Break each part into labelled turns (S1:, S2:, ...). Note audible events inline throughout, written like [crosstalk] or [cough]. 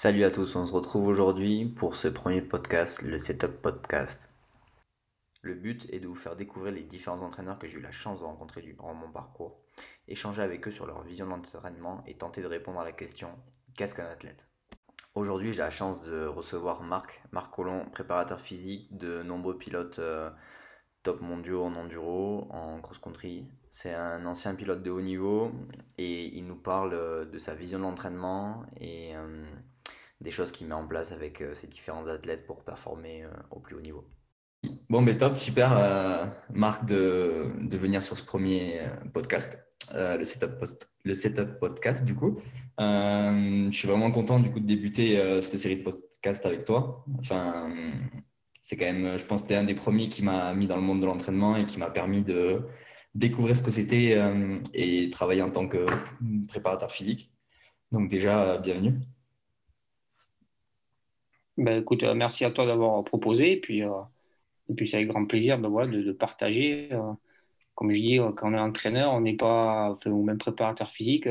S1: Salut à tous, on se retrouve aujourd'hui pour ce premier podcast, le Setup Podcast. Le but est de vous faire découvrir les différents entraîneurs que j'ai eu la chance de rencontrer durant mon parcours, échanger avec eux sur leur vision de l'entraînement et tenter de répondre à la question qu'est-ce qu'un athlète? Aujourd'hui, j'ai la chance de recevoir Marc, Marc Collomb, préparateur physique de nombreux pilotes euh, top mondiaux en enduro, en cross-country. C'est un ancien pilote de haut niveau et il nous parle euh, de sa vision de l'entraînement et euh, des choses qu'il met en place avec euh, ses différents athlètes pour performer euh, au plus haut niveau.
S2: Bon, mais top, super, euh, Marc, de, de, venir sur ce premier podcast, le, setup le Setup Podcast, du coup. je suis vraiment content, du coup, de débuter cette série de podcasts avec toi. Enfin, c'est quand même, je pense, tu es un des premiers qui m'a mis dans le monde de l'entraînement et qui m'a permis de découvrir ce que c'était et travailler en tant que préparateur physique. Donc, déjà, bienvenue.
S3: Ben, écoute, euh, merci à toi d'avoir proposé. Et puis, euh, puis c'est avec grand plaisir de, de, partager. Euh, comme je dis, quand on est entraîneur, on n'est pas, enfin, ou même préparateur physique,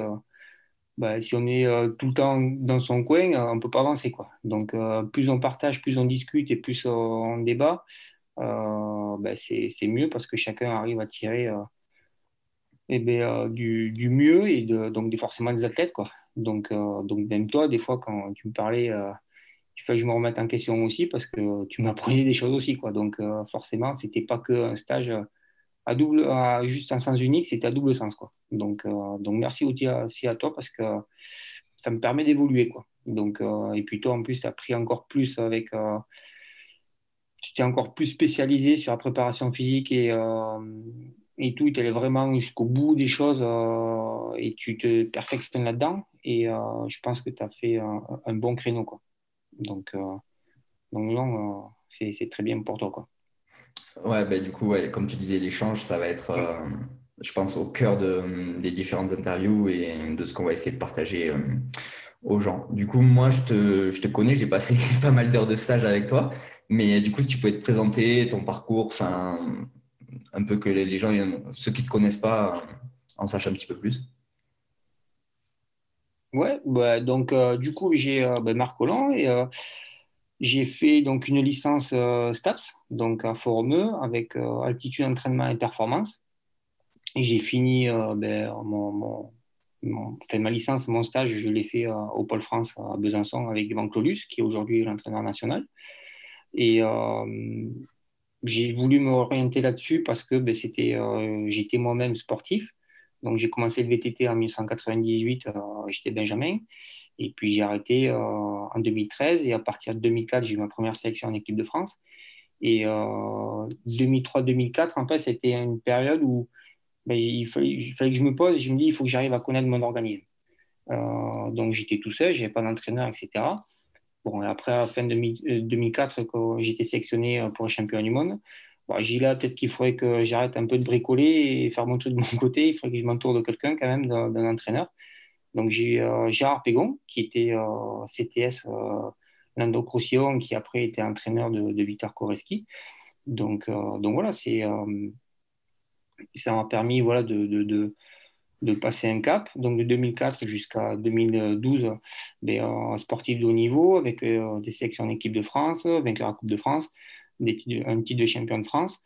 S3: ben, si on est tout le temps dans son coin, on ne peut pas avancer. Quoi. Donc, plus on partage, plus on discute et plus on débat, ben, c'est mieux parce que chacun arrive à tirer eh ben, du, du, mieux et de, donc forcément des athlètes. Quoi. Donc, donc, même toi, des fois, quand tu me parlais il fallait que je me remette en question aussi parce que tu m'apprenais des choses aussi. Quoi. Donc, euh, forcément, ce n'était pas qu'un stage à double, juste un sens unique, c'était à double sens. Quoi. Donc, euh, donc, merci aussi à, toi parce que ça me permet d'évoluer. Quoi. Donc, euh, et puis toi, en plus, tu as pris encore plus avec. tu t'es encore plus spécialisé sur la préparation physique et, et tout. Tu allais vraiment jusqu'au bout des choses et tu te perfectionnes là-dedans. Et je pense que tu as fait un, un bon créneau. Quoi. Donc, euh, donc non, euh, c'est très bien pour toi. Quoi.
S2: Ouais, bah, du coup, comme tu disais, l'échange, ça va être, euh, je pense, au cœur de, des différentes interviews et de ce qu'on va essayer de partager aux gens. Du coup, moi, je te, je te connais, j'ai passé [laughs] pas mal d'heures de stage avec toi, mais du coup, si tu pouvais te présenter ton parcours, enfin, un peu que les gens, ceux qui ne te connaissent pas, en sachent un petit peu plus.
S3: Ouais, bah, donc euh, du coup, j'ai euh, bah, Marc Collant et euh, j'ai fait donc une licence STAPS, donc à Forumeux, avec altitude, entraînement et performance. Et j'ai fini ben, mon, ma licence, mon stage, je l'ai fait au Pôle France à Besançon avec Yvan Clolus, qui est aujourd'hui l'entraîneur national. Et j'ai voulu me orienter là-dessus parce que ben, c'était, j'étais moi-même sportif. Donc j'ai commencé le VTT en 1998, euh, j'étais Benjamin. Et puis j'ai arrêté euh, en 2013 et à partir de 2004, j'ai eu ma première sélection en équipe de France. Et 2003-2004, euh, en fait, c'était une période où ben, il, fallait, que je me pose et je me dis, il faut que j'arrive à connaître mon organisme. donc j'étais tout seul, je n'avais pas d'entraîneur, etc. Bon, après, à la fin de 2004, quand j'étais sélectionné pour le championnat du monde, Bon, là, peut-être qu'il faudrait que j'arrête un peu de bricoler et faire mon truc de mon [laughs] côté. Il faudrait que je m'entoure de quelqu'un, quand même, d'un entraîneur. Donc, j'ai euh, Gérard Pégon, qui était euh, CTS euh, Lando qui après était entraîneur de, de Victor Koreski. Donc, euh, voilà, c'est, ça m'a permis voilà, de, passer un cap. Donc, de 2004 jusqu'à 2012, ben, sportif de haut niveau, avec des sélections en équipe de France, vainqueur à Coupe de France un titre de champion de France,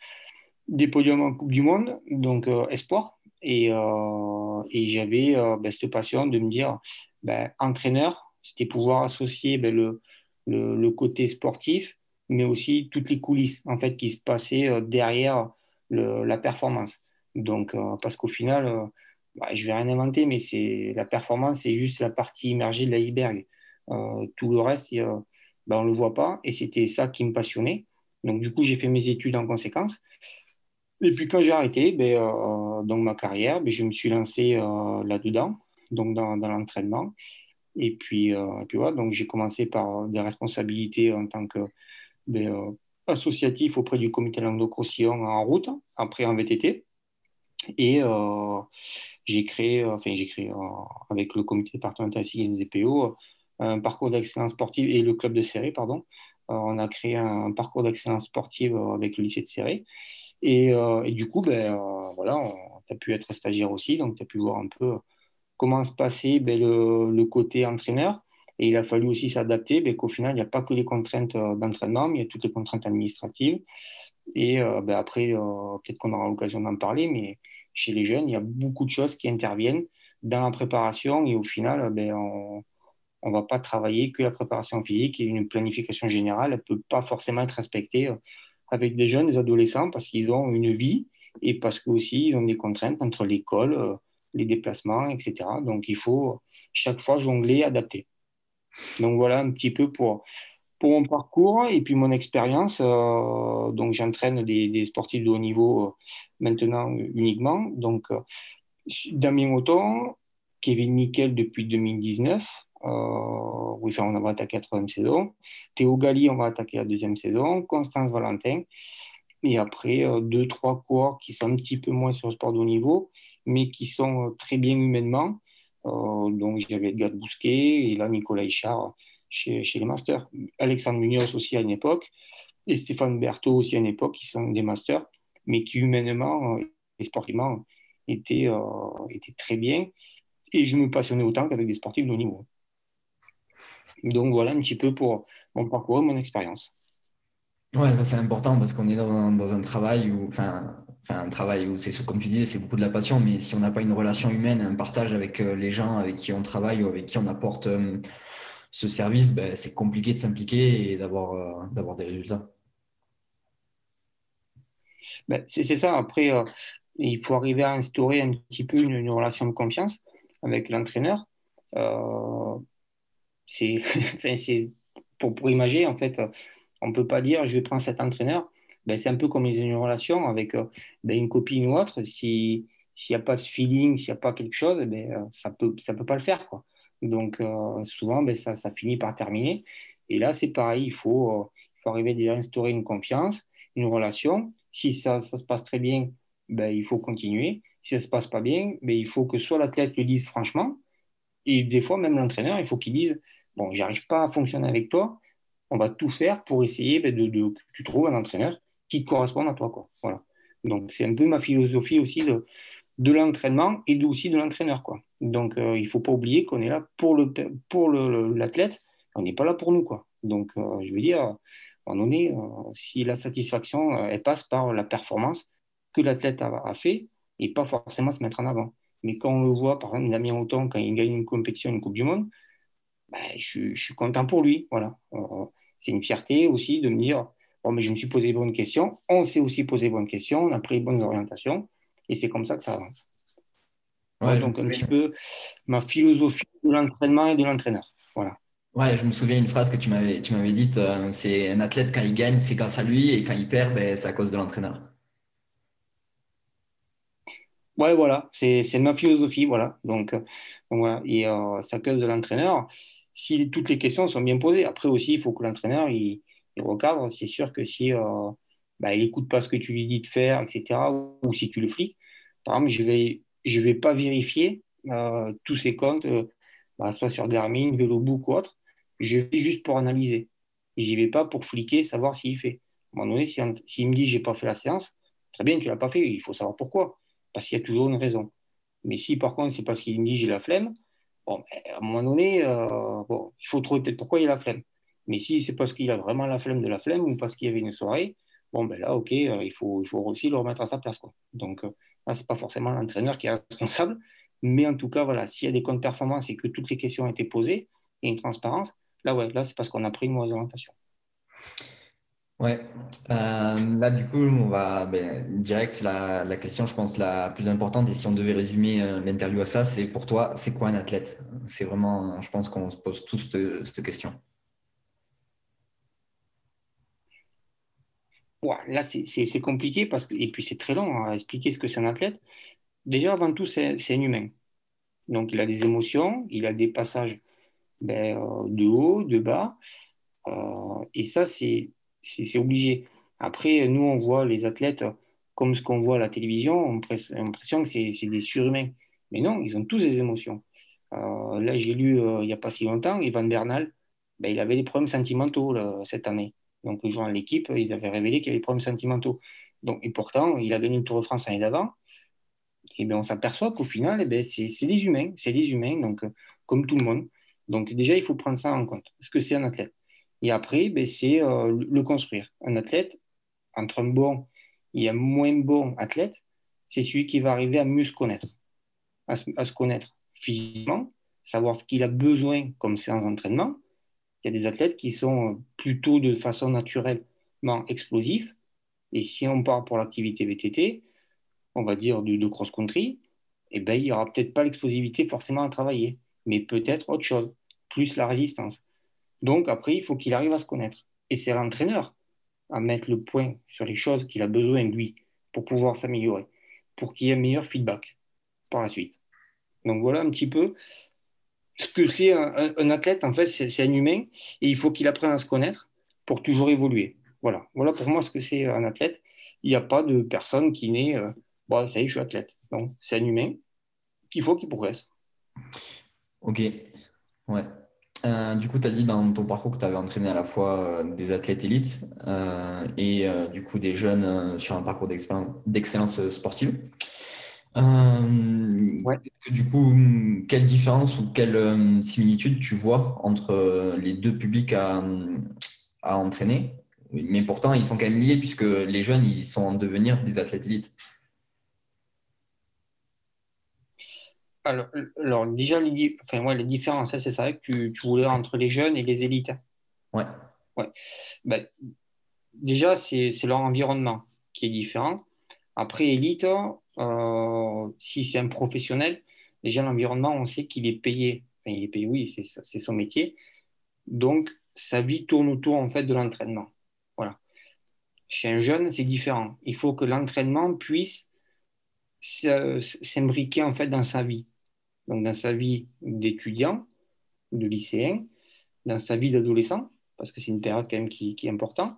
S3: des podiums en Coupe du Monde, donc euh, espoir. Et, euh, et j'avais euh, ben, cette passion de me dire, ben, entraîneur, c'était pouvoir associer ben, le, le, côté sportif, mais aussi toutes les coulisses en fait, qui se passaient derrière la performance. Donc, parce qu'au final, je vais rien inventer, mais c'est la performance, c'est juste la partie immergée de l'iceberg. tout le reste, on ne le voit pas. Et c'était ça qui me passionnait. Donc, du coup, j'ai fait mes études en conséquence. Et puis, quand j'ai arrêté ben, euh, ma carrière, ben, je me suis lancé euh, là-dedans, donc dans, l'entraînement. Et puis, euh, puis voilà, donc j'ai commencé par des responsabilités en tant que ben, associatif auprès du comité languedoc-roussillon en route, après en VTT. Et j'ai créé, enfin, j'ai créé avec le comité départemental des DPO un parcours d'excellence sportive et le club de série, pardon, on a créé un, parcours d'excellence sportive euh, avec le lycée de Serré. Et, euh, du coup, ben, voilà, tu as pu être stagiaire aussi, donc tu as pu voir un peu comment se passait ben, le, côté entraîneur. Et il a fallu aussi s'adapter, ben, qu'au final, il n'y a pas que les contraintes d'entraînement, mais il y a toutes les contraintes administratives. Et ben, après, peut-être qu'on aura l'occasion d'en parler, mais chez les jeunes, il y a beaucoup de choses qui interviennent dans la préparation et au final, on ne va pas travailler que la préparation physique et une planification générale ne peut pas forcément être respectée euh, avec des jeunes, des adolescents parce qu'ils ont une vie et parce qu'aussi ont des contraintes entre l'école, euh, les déplacements, etc. Donc il faut chaque fois jongler, adapter. Donc voilà un petit peu pour, mon parcours et puis mon expérience. Euh, donc j'entraîne des, sportifs de haut niveau maintenant uniquement. Donc Damien Auton, Kevin Nickel depuis 2019. Euh, oui, on va attaquer la troisième saison. Théo Gali, on va attaquer la deuxième saison. Constance Valentin. Et après, euh, deux, trois coureurs qui sont un petit peu moins sur le sport de haut niveau, mais qui sont euh, très bien humainement. donc, j'avais Edgar Bousquet et là, Nicolas Hichard chez, les Masters. Alexandre Munoz aussi à une époque. Et Stéphane Berthaud aussi à une époque, qui sont des Masters, mais qui humainement et sportivement était, euh, était très bien. Et je me passionnais autant qu'avec des sportifs de haut niveau. Donc voilà un petit peu pour mon parcours mon expérience.
S2: Ouais, ça c'est important parce qu'on est dans un, dans un, travail où, enfin, enfin un travail où c'est comme tu disais, c'est beaucoup de la passion, mais si on n'a pas une relation humaine, un partage avec euh, les gens avec qui on travaille ou avec qui on apporte euh, ce service, ben, c'est compliqué de s'impliquer et d'avoir d'avoir des résultats.
S3: Ben, c'est ça. Après, il faut arriver à instaurer un petit peu une, relation de confiance avec l'entraîneur. Euh, [laughs] c'est pour, pour imaginer, en fait, on ne peut pas dire je prends cet entraîneur. Ben, c'est un peu comme une relation avec euh, ben, une copine ou autre. Si, s'il n'y a pas de feeling, s'il n'y a pas quelque chose, ben, euh, ça ne peut, ça peut pas le faire. Quoi. Donc, euh, souvent, ben, ça, ça, finit par terminer. Et là, c'est pareil, il faut, faut arriver à instaurer une confiance, une relation. Si ça, ça se passe très bien, ben, il faut continuer. Si ça ne se passe pas bien, ben, il faut que soit l'athlète le dise franchement, et des fois même l'entraîneur, il faut qu'il dise, bon, j'arrive pas à fonctionner avec toi, on va tout faire pour essayer ben, de, de, que tu trouves un entraîneur qui corresponde à toi. Quoi. Voilà. Donc c'est un peu ma philosophie aussi de, de l'entraînement et aussi de l'entraîneur. Donc euh, il ne faut pas oublier qu'on est là pour l'athlète, le, pour le, on n'est pas là pour nous. Quoi. Donc euh, je veux dire, à un moment donné, euh, si la satisfaction, elle passe par la performance, que l'athlète a, fait et pas forcément se mettre en avant. Mais quand on le voit, par exemple, Damien Auton, quand il gagne une compétition, une Coupe du Monde, ben, je, suis content pour lui. Voilà. Euh, c'est une fierté aussi de me dire bon, mais je me suis posé les bonnes questions. On s'est aussi posé les bonnes questions, on a pris les bonnes orientations et c'est comme ça que ça avance. donc, un petit peu ma philosophie de l'entraînement et de l'entraîneur. Voilà.
S2: Ouais, je me souviens une phrase que tu m'avais, tu m'avais dite euh, c'est un athlète, quand il gagne, c'est grâce à lui, et quand il perd, ben, c'est à cause de l'entraîneur.
S3: Ouais, voilà, c'est ma philosophie, voilà. Donc, euh, voilà, et euh, ça cause de l'entraîneur. Si toutes les questions sont bien posées, après aussi, il faut que l'entraîneur il, recadre. C'est sûr que si euh, bah, il écoute pas ce que tu lui dis de faire, etc., ou, si tu le fliques, par exemple, je vais je vais pas vérifier tous ses comptes, bah, soit sur Garmin, Velobook ou autre. Je vais juste pour analyser. J'y vais pas pour fliquer, savoir s'il fait. À un moment donné, s'il si, me dit j'ai pas fait la séance, très bien, tu l'as pas fait, il faut savoir pourquoi parce qu'il y a toujours une raison. Mais si par contre c'est parce qu'il me dit j'ai la flemme, bon, à un moment donné, euh, bon, il faut trouver peut-être pourquoi il a la flemme. Mais si c'est parce qu'il a vraiment la flemme de la flemme ou parce qu'il y avait une soirée, bon ben là ok, euh, il, faut, il aussi le remettre à sa place. Quoi. Donc euh, là, c'est pas forcément l'entraîneur qui est responsable, mais en tout cas, voilà, s'il y a des comptes performance et que toutes les questions ont été posées et une transparence, là ouais, là c'est parce qu'on a pris une mauvaise orientation.
S2: Ouais, euh, là du coup, on va ben, direct, c'est la, la, question, je pense, la plus importante. Et si on devait résumer euh, l'interview à ça, c'est pour toi, c'est quoi un athlète? C'est vraiment, je pense qu'on se pose tous cette, question.
S3: Là, c'est compliqué parce que, et puis c'est très long à expliquer ce que c'est un athlète. Déjà, avant tout, c'est un humain. Donc, il a des émotions, il a des passages ben, euh, de haut, de bas. et ça, c'est c'est obligé. Après, nous, on voit les athlètes comme ce qu'on voit à la télévision, on a l'impression que c'est des surhumains. Mais non, ils ont tous des émotions. Euh, là, j'ai lu euh, il n'y a pas si longtemps, Ivan Bernal, ben, il avait des problèmes sentimentaux cette année. Donc, jouant à l'équipe, ils avaient révélé qu'il avait des problèmes sentimentaux. Donc, et pourtant, il a gagné le Tour de France l'année d'avant. Et bien, on s'aperçoit qu'au final, eh ben, c'est des humains. C'est des humains, donc, comme tout le monde. Donc déjà, il faut prendre ça en compte. Est-ce que c'est un athlète Et après, ben, c'est euh, le construire. Un athlète, entre un bon et un moins bon athlète, c'est celui qui va arriver à mieux se connaître, à se, connaître physiquement, savoir ce qu'il a besoin comme séance d'entraînement. Il y a des athlètes qui sont plutôt de façon naturellement explosifs. Et si on part pour l'activité VTT, on va dire de, cross-country, eh ben, il n'y aura peut-être pas l'explosivité forcément à travailler, mais peut-être autre chose, plus la résistance. Donc après, il faut qu'il arrive à se connaître. Et c'est l'entraîneur à mettre le point sur les choses qu'il a besoin, lui, pour pouvoir s'améliorer, pour qu'il y ait un meilleur feedback par la suite. Donc voilà un petit peu ce que c'est un, athlète, en fait, c'est un humain, et il faut qu'il apprenne à se connaître pour toujours évoluer. Voilà, voilà pour moi ce que c'est un athlète. Il n'y a pas de personne qui naît, euh, bon, ça y est, je suis athlète. Non, c'est un humain qu'il faut qu'il progresse.
S2: Ok, ouais. Euh, du coup, tu as dit dans ton parcours que tu avais entraîné à la fois euh, des athlètes élites euh, et du coup des jeunes sur un parcours d'excellence sportive. Ouais. Du coup, quelle différence ou quelle similitude tu vois entre les deux publics à, à entraîner? Mais pourtant, ils sont quand même liés puisque les jeunes, ils sont en devenir des athlètes élites.
S3: Alors, déjà, les, enfin, les différences, c'est ça que tu, tu, voulais entre les jeunes et les élites.
S2: Ouais.
S3: ouais. Ben, déjà, c'est leur environnement qui est différent. Après, élite, euh, si c'est un professionnel, déjà l'environnement, on sait qu'il est payé. Enfin, il est payé, oui, c'est son métier. Donc, sa vie tourne autour en fait de l'entraînement. Voilà. Chez un jeune, c'est différent. Il faut que l'entraînement puisse s'imbriquer en fait dans sa vie donc dans sa vie d'étudiant, de lycéen, dans sa vie d'adolescent, parce que c'est une période quand même qui, est importante,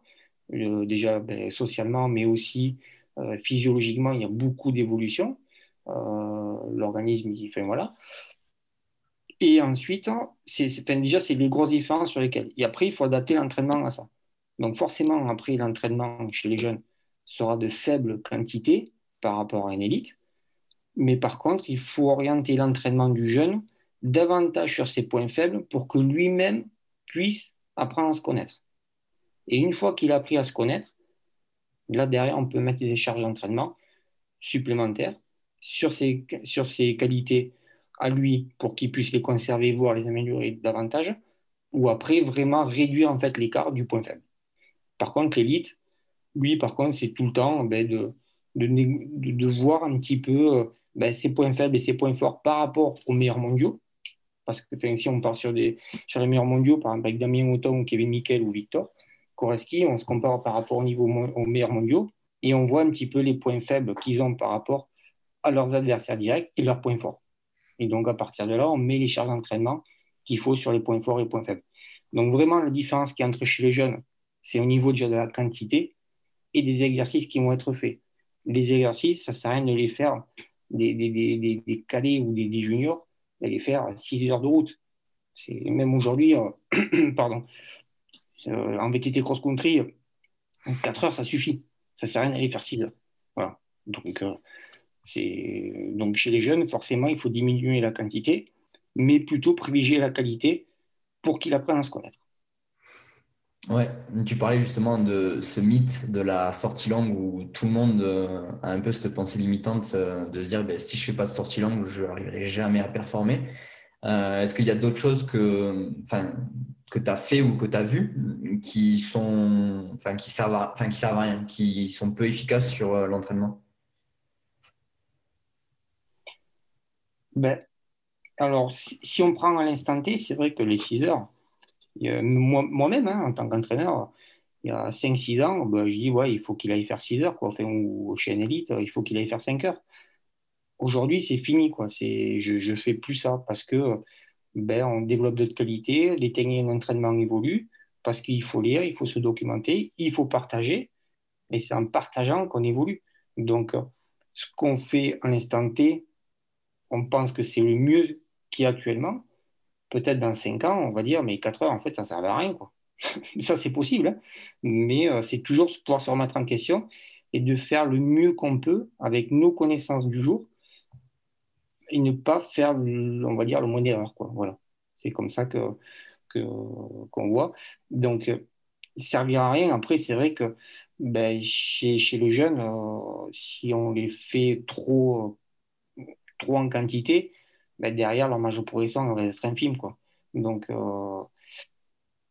S3: euh, déjà ben, socialement, mais aussi euh, physiologiquement, il y a beaucoup d'évolutions. Euh, l'organisme, fait voilà. Et ensuite, déjà, c'est les grosses différences sur lesquelles. Et après, il faut adapter l'entraînement à ça. Donc forcément, après, l'entraînement chez les jeunes sera de faible quantité par rapport à une élite. Mais par contre, il faut orienter l'entraînement du jeune davantage sur ses points faibles pour que lui-même puisse apprendre à se connaître. Et une fois qu'il a appris à se connaître, là derrière, on peut mettre des charges d'entraînement supplémentaires sur ses, sur ses qualités à lui pour qu'il puisse les conserver, voire les améliorer davantage, ou après vraiment réduire en fait l'écart du point faible. Par contre, l'élite, lui, par contre, c'est tout le temps ben, de, de, voir un petit peu euh, ben, ses points faibles et ses points forts par rapport aux meilleurs mondiaux. Parce que si on part sur, des, sur les meilleurs mondiaux, par exemple avec Damien Auton, Kevin Mikel ou Victor Koreski, on se compare par rapport au niveau aux meilleurs mondiaux et on voit un petit peu les points faibles qu'ils ont par rapport à leurs adversaires directs et leurs points forts. Et donc à partir de là, on met les charges d'entraînement qu'il faut sur les points forts et les points faibles. Donc vraiment, la différence qui est entre chez les jeunes, c'est au niveau déjà de la quantité et des exercices qui vont être faits. Les exercices, ça ne sert à rien de les faire des, des, des, cadets ou des, juniors d'aller faire 6 heures de route. C'est même aujourd'hui, euh, [clears throat] pardon, euh, en VTT cross-country, 4 heures, ça suffit. Ça ne sert à rien d'aller faire 6 heures. Voilà. Donc, euh, donc chez les jeunes, forcément, il faut diminuer la quantité, mais plutôt privilégier la qualité pour qu'ils apprennent à se connaître.
S2: Ouais, tu parlais justement de ce mythe de la sortie longue où tout le monde euh, a un peu cette pensée limitante euh, de se dire ben, si je fais pas de sortie longue, je n'arriverai jamais à performer. Euh, est-ce qu'il y a d'autres choses que, que tu as fait ou que tu as vu qui sont qui servent à, qui servent à rien, qui sont peu efficaces sur l'entraînement?
S3: Ben, Alors, si, si, on prend à l'instant T, c'est vrai que les 6 heures, moi-même, hein, en tant qu'entraîneur, il y a 5-6 ans, ben, je dis, ouais, il faut qu'il aille faire 6 heures, quoi. Enfin, ou chez élite, il faut qu'il aille faire 5 heures. Aujourd'hui, c'est fini, quoi. Je ne fais plus ça parce que ben, on développe d'autres qualités, les techniques d'entraînement évoluent, parce qu'il faut lire, il faut se documenter, il faut partager, et c'est en partageant qu'on évolue. Donc, ce qu'on fait en instant T, on pense que c'est le mieux qui est actuellement, peut-être dans 5 ans, on va dire, mais 4 heures, en fait, ça ne sert à rien. Quoi. [laughs] ça, c'est possible, hein. mais euh, c'est toujours pouvoir se remettre en question et de faire le mieux qu'on peut avec nos connaissances du jour et ne pas faire, on va dire, le moins d'erreur. Voilà. C'est comme ça que qu'on voit. Donc, il servira à rien. Après, c'est vrai que ben, chez, chez le jeune, si on les fait trop, trop en quantité, ben, derrière, leur marge de progression va être infime. Quoi. Donc,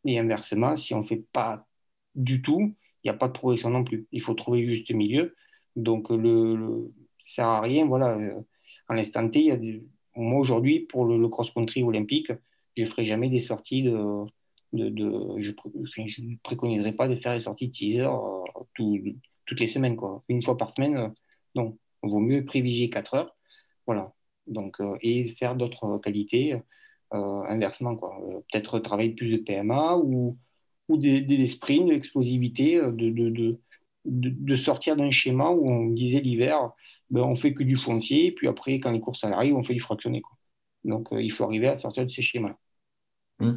S3: et inversement, si on ne fait pas du tout, il n'y a pas de progression non plus. Il faut trouver juste milieu. Donc, le, ça ne sert à rien. Voilà, en l'instant T, y a moi aujourd'hui, pour le, cross-country olympique, je ne ferai jamais des sorties de. de, de je ne préconiserai pas de faire des sorties de 6 heures euh, toutes les semaines. Quoi. Une fois par semaine, euh, non. Il vaut mieux privilégier 4 heures. Voilà. Donc, euh, et faire d'autres qualités inversement. Peut-être travailler plus de PMA ou, ou des, des sprints, de l'explosivité, de, de, de, sortir d'un schéma où on disait l'hiver, ben, on fait que du foncier, puis après, quand les courses arrivent, on fait du fractionné. Quoi. Donc, euh, il faut arriver à sortir de ces schémas.
S2: Mmh.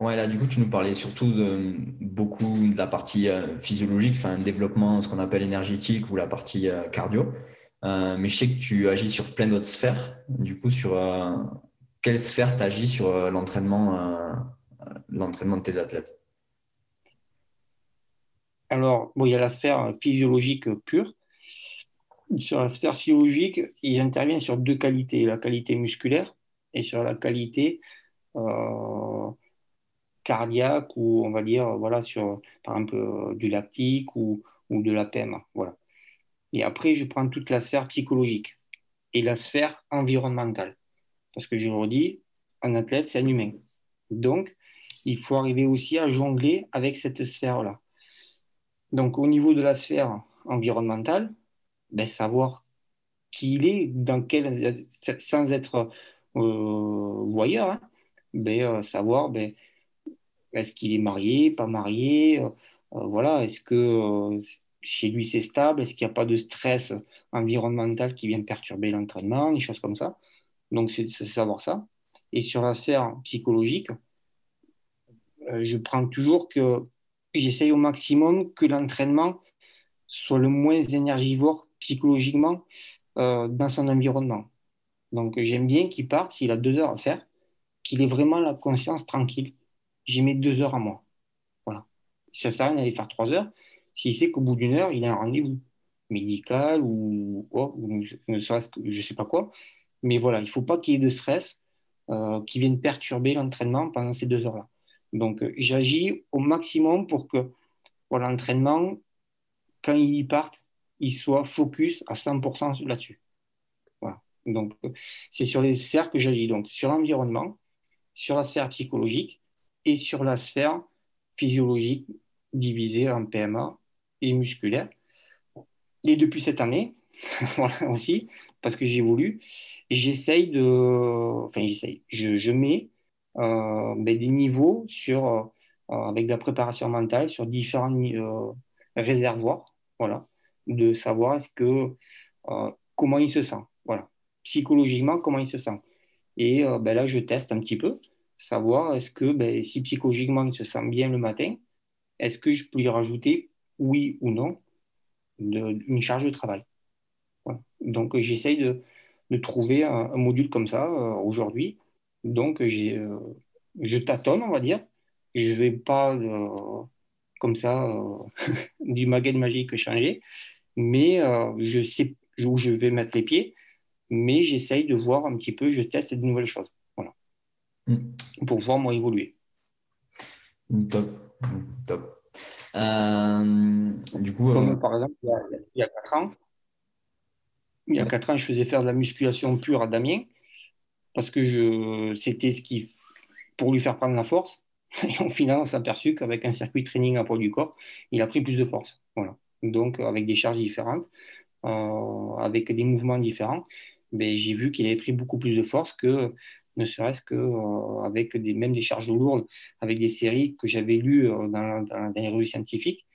S2: Ouais, là, du coup, tu nous parlais surtout de beaucoup de la partie euh, physiologique, enfin, développement, ce qu'on appelle énergétique ou la partie euh, cardio. Mais je sais que tu agis sur plein d'autres sphères. Du coup, sur quelle sphère tu agis sur l'entraînement, l'entraînement de tes athlètes?
S3: Alors, bon, il y a la sphère physiologique pure. Sur la sphère physiologique, ils interviennent sur deux qualités, la qualité musculaire et sur la qualité euh, cardiaque ou on va dire, voilà, sur par exemple euh, du lactique ou, de la PMA. Voilà. Et après, je prends toute la sphère psychologique et la sphère environnementale. Parce que je le redis, un athlète, c'est un humain. Donc, il faut arriver aussi à jongler avec cette sphère-là. Donc, au niveau de la sphère environnementale, ben, savoir qui il est, dans quel, sans être euh, voyeur, hein, ben, euh, savoir ben, est-ce qu'il est marié, pas marié, euh, voilà, est-ce que chez lui c'est stable, est-ce qu'il n'y a pas de stress environnemental qui vient perturber l'entraînement, des choses comme ça? Donc, c'est savoir ça. Et sur la sphère psychologique, je prends toujours que j'essaye au maximum que l'entraînement soit le moins énergivore psychologiquement euh, dans son environnement. Donc j'aime bien qu'il parte, s'il a deux heures à faire, qu'il ait vraiment la conscience tranquille. J'y mets deux heures à moi. Voilà. Ça sert à rien d'aller faire trois heures s'il sait qu'au bout d'une heure, il a un rendez-vous médical ou, ne serait-ce que je ne sais pas quoi. Mais voilà, il ne faut pas qu'il y ait de stress euh, qui vienne perturber l'entraînement pendant ces deux heures-là. Donc, euh, j'agis au maximum pour que l'entraînement, quand ils partent, ils soient focus à 100% là-dessus. Voilà. Donc, euh, c'est sur les sphères que j'agis. Donc, sur l'environnement, sur la sphère psychologique et sur la sphère physiologique divisée en PMA et musculaire. Et depuis cette année, [laughs] voilà aussi, parce que j'ai voulu, j'essaye de. Enfin, j'essaye. Je, je mets euh, ben, des niveaux sur, euh, avec de la préparation mentale sur différents euh, réservoirs, voilà, de savoir est-ce que, comment il se sent, voilà, psychologiquement, comment il se sent. Et ben là, je teste un petit peu, savoir est-ce que ben, si psychologiquement il se sent bien le matin, est-ce que je peux lui rajouter, oui ou non, de, une charge de travail. Donc j'essaye de, de, trouver un, un, module comme ça aujourd'hui donc, euh, je tâtonne, on va dire. Je ne vais pas euh, comme ça euh, [laughs] du maguette magique changer, mais je sais où je vais mettre les pieds, mais j'essaye de voir un petit peu, je teste de nouvelles choses. Voilà. Mm. Pour voir moi évoluer.
S2: Top. Top. Du coup,
S3: Comme par exemple, il y, a, il 4 ans, il y a 4 ans, je faisais faire de la musculation pure à Damien parce que c'était ce qui, pour lui faire prendre la force. [laughs] Et au final, on s'est aperçu qu'avec un circuit training à poids du corps, il a pris plus de force. Voilà. Donc, avec des charges différentes, euh, avec des mouvements différents, ben, j'ai vu qu'il avait pris beaucoup plus de force que ne serait-ce qu'avec euh, des, même des charges lourdes, avec des séries que j'avais lues euh, dans, dans, les revues scientifiques.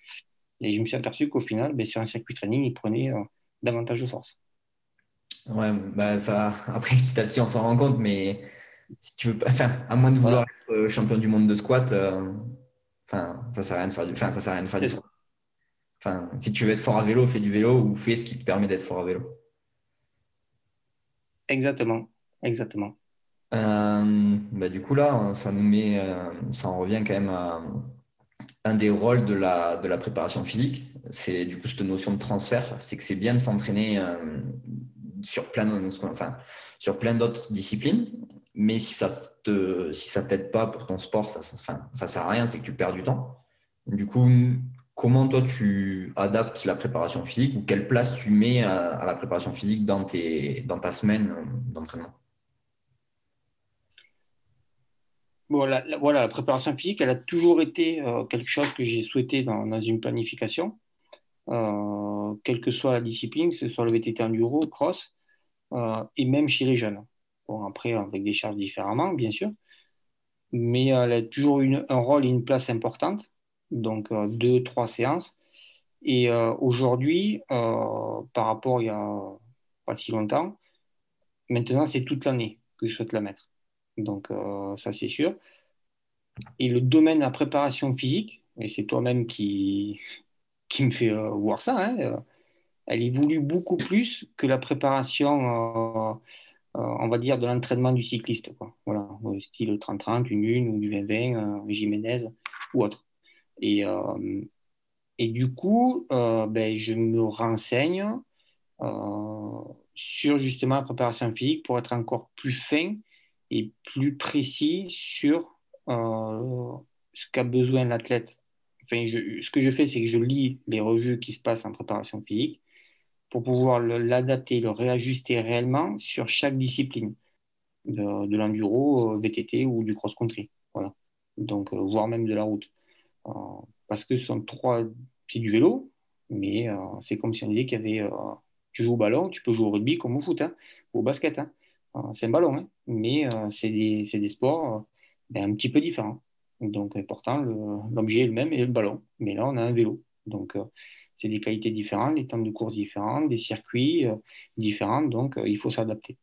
S3: Et je me suis aperçu qu'au final, ben, sur un circuit training, il prenait davantage de force.
S2: Ouais, bah ça, [laughs] après, petit à petit, on s'en rend compte, mais si tu veux pas, enfin, à moins de vouloir être euh, champion du monde de squat, euh, enfin, ça sert à rien de faire du, enfin, ça sert à rien de faire du squat. Enfin, si tu veux être fort à vélo, fais du vélo ou fais ce qui te permet d'être fort à vélo.
S3: Exactement, exactement.
S2: Euh, bah, du coup, là, ça nous met, euh, ça en revient quand même à un des rôles de la, de la préparation physique. C'est du coup cette notion de transfert. C'est que c'est bien de s'entraîner euh, sur plein, sur plein d'autres disciplines. Mais si ça te, si ça t'aide pas pour ton sport, ça, ça, ça sert à rien, c'est que tu perds du temps. Du coup, comment toi tu adaptes la préparation physique ou quelle place tu mets à, la préparation physique dans, tes, dans ta semaine d'entraînement?
S3: Voilà, la préparation physique, elle a toujours été euh, quelque chose que j'ai souhaité dans, une planification, euh, quelle que soit la discipline, que ce soit le VTT enduro, cross, euh, et même chez les jeunes. Bon, après, avec des charges différemment, bien sûr, mais elle a toujours eu un rôle et une place importante, donc deux, trois séances. Et aujourd'hui, par rapport il y a pas si longtemps, maintenant c'est toute l'année que je souhaite la mettre. Donc, euh, ça, c'est sûr. Et le domaine de la préparation physique, et c'est toi-même qui, [laughs] qui me fait euh, voir ça, hein, euh, elle évolue beaucoup plus que la préparation, on va dire, de l'entraînement du cycliste. Quoi. Voilà, style 30-30, une une ou du 20-20, Jiménez ou autre. Et, et du coup, ben, je me renseigne sur justement la préparation physique pour être encore plus fin et plus précis sur euh, ce qu'a besoin l'athlète. Enfin, ce que je fais, c'est que je lis les revues qui se passent en préparation physique pour pouvoir l'adapter, le réajuster réellement sur chaque discipline de, l'enduro, euh, VTT ou du cross-country. Voilà. Donc, euh, voire même de la route. parce que ce sont trois, c'est du vélo, mais c'est comme si on disait qu'il y avait, tu joues au ballon, tu peux jouer au rugby comme au foot, hein, ou au basket. Hein. Euh, c'est un ballon, hein. mais euh, c'est des, des, sports euh, ben, un petit peu différents. Donc, pourtant, l'objet est le même et le ballon. Mais là, on a un vélo. Donc, c'est des qualités différentes, les temps de course différents, des circuits différents. Donc, il faut s'adapter.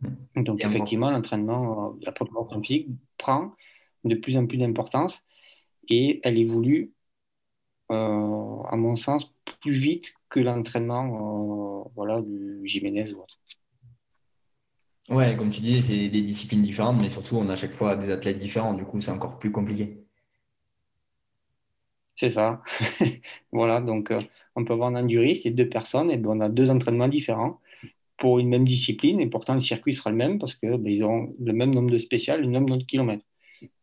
S3: Mmh. Donc, effectivement, l'entraînement, la préparation physique prend de plus en plus d'importance et elle évolue, à mon sens, plus vite que l'entraînement voilà, du Jiménez ou autre.
S2: Ouais, comme tu disais, c'est des disciplines différentes, mais surtout, on a à chaque fois des athlètes différents. Du coup, c'est encore plus compliqué.
S3: C'est ça. [laughs] voilà, donc euh, on peut avoir un enduriste et deux personnes, et ben, on a deux entraînements différents pour une même discipline, et pourtant le circuit sera le même parce qu'ils ben, ils ont le même nombre de spéciales, le même nombre de kilomètres.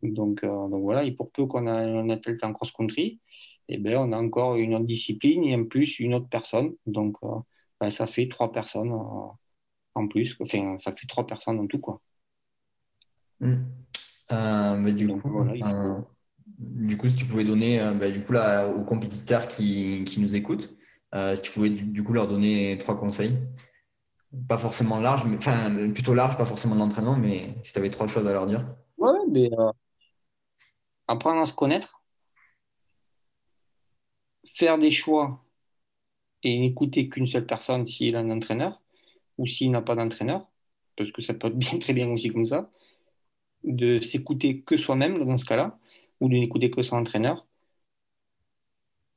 S3: Donc, euh, donc voilà, et pour peu qu'on a un athlète en cross-country, et ben, on a encore une autre discipline et en plus une autre personne. Donc euh, ben, ça fait trois personnes en plus. Enfin, ça fait trois personnes en tout, quoi.
S2: Hmm. Euh, mais du, coup, euh, du coup, si tu pouvais donner euh, bah, du coup, là, aux compétiteurs qui, qui nous écoutent, si tu pouvais du, coup leur donner trois conseils, pas forcément large, mais enfin plutôt large, pas forcément de l'entraînement, mais si tu avais trois choses à leur dire.
S3: Ouais, mais apprendre à se connaître, faire des choix et n'écouter qu'une seule personne s'il a un entraîneur, ou s'il n'a pas d'entraîneur, parce que ça peut être bien, très bien aussi comme ça, de s'écouter que soi-même dans ce cas-là, ou de n'écouter que son entraîneur,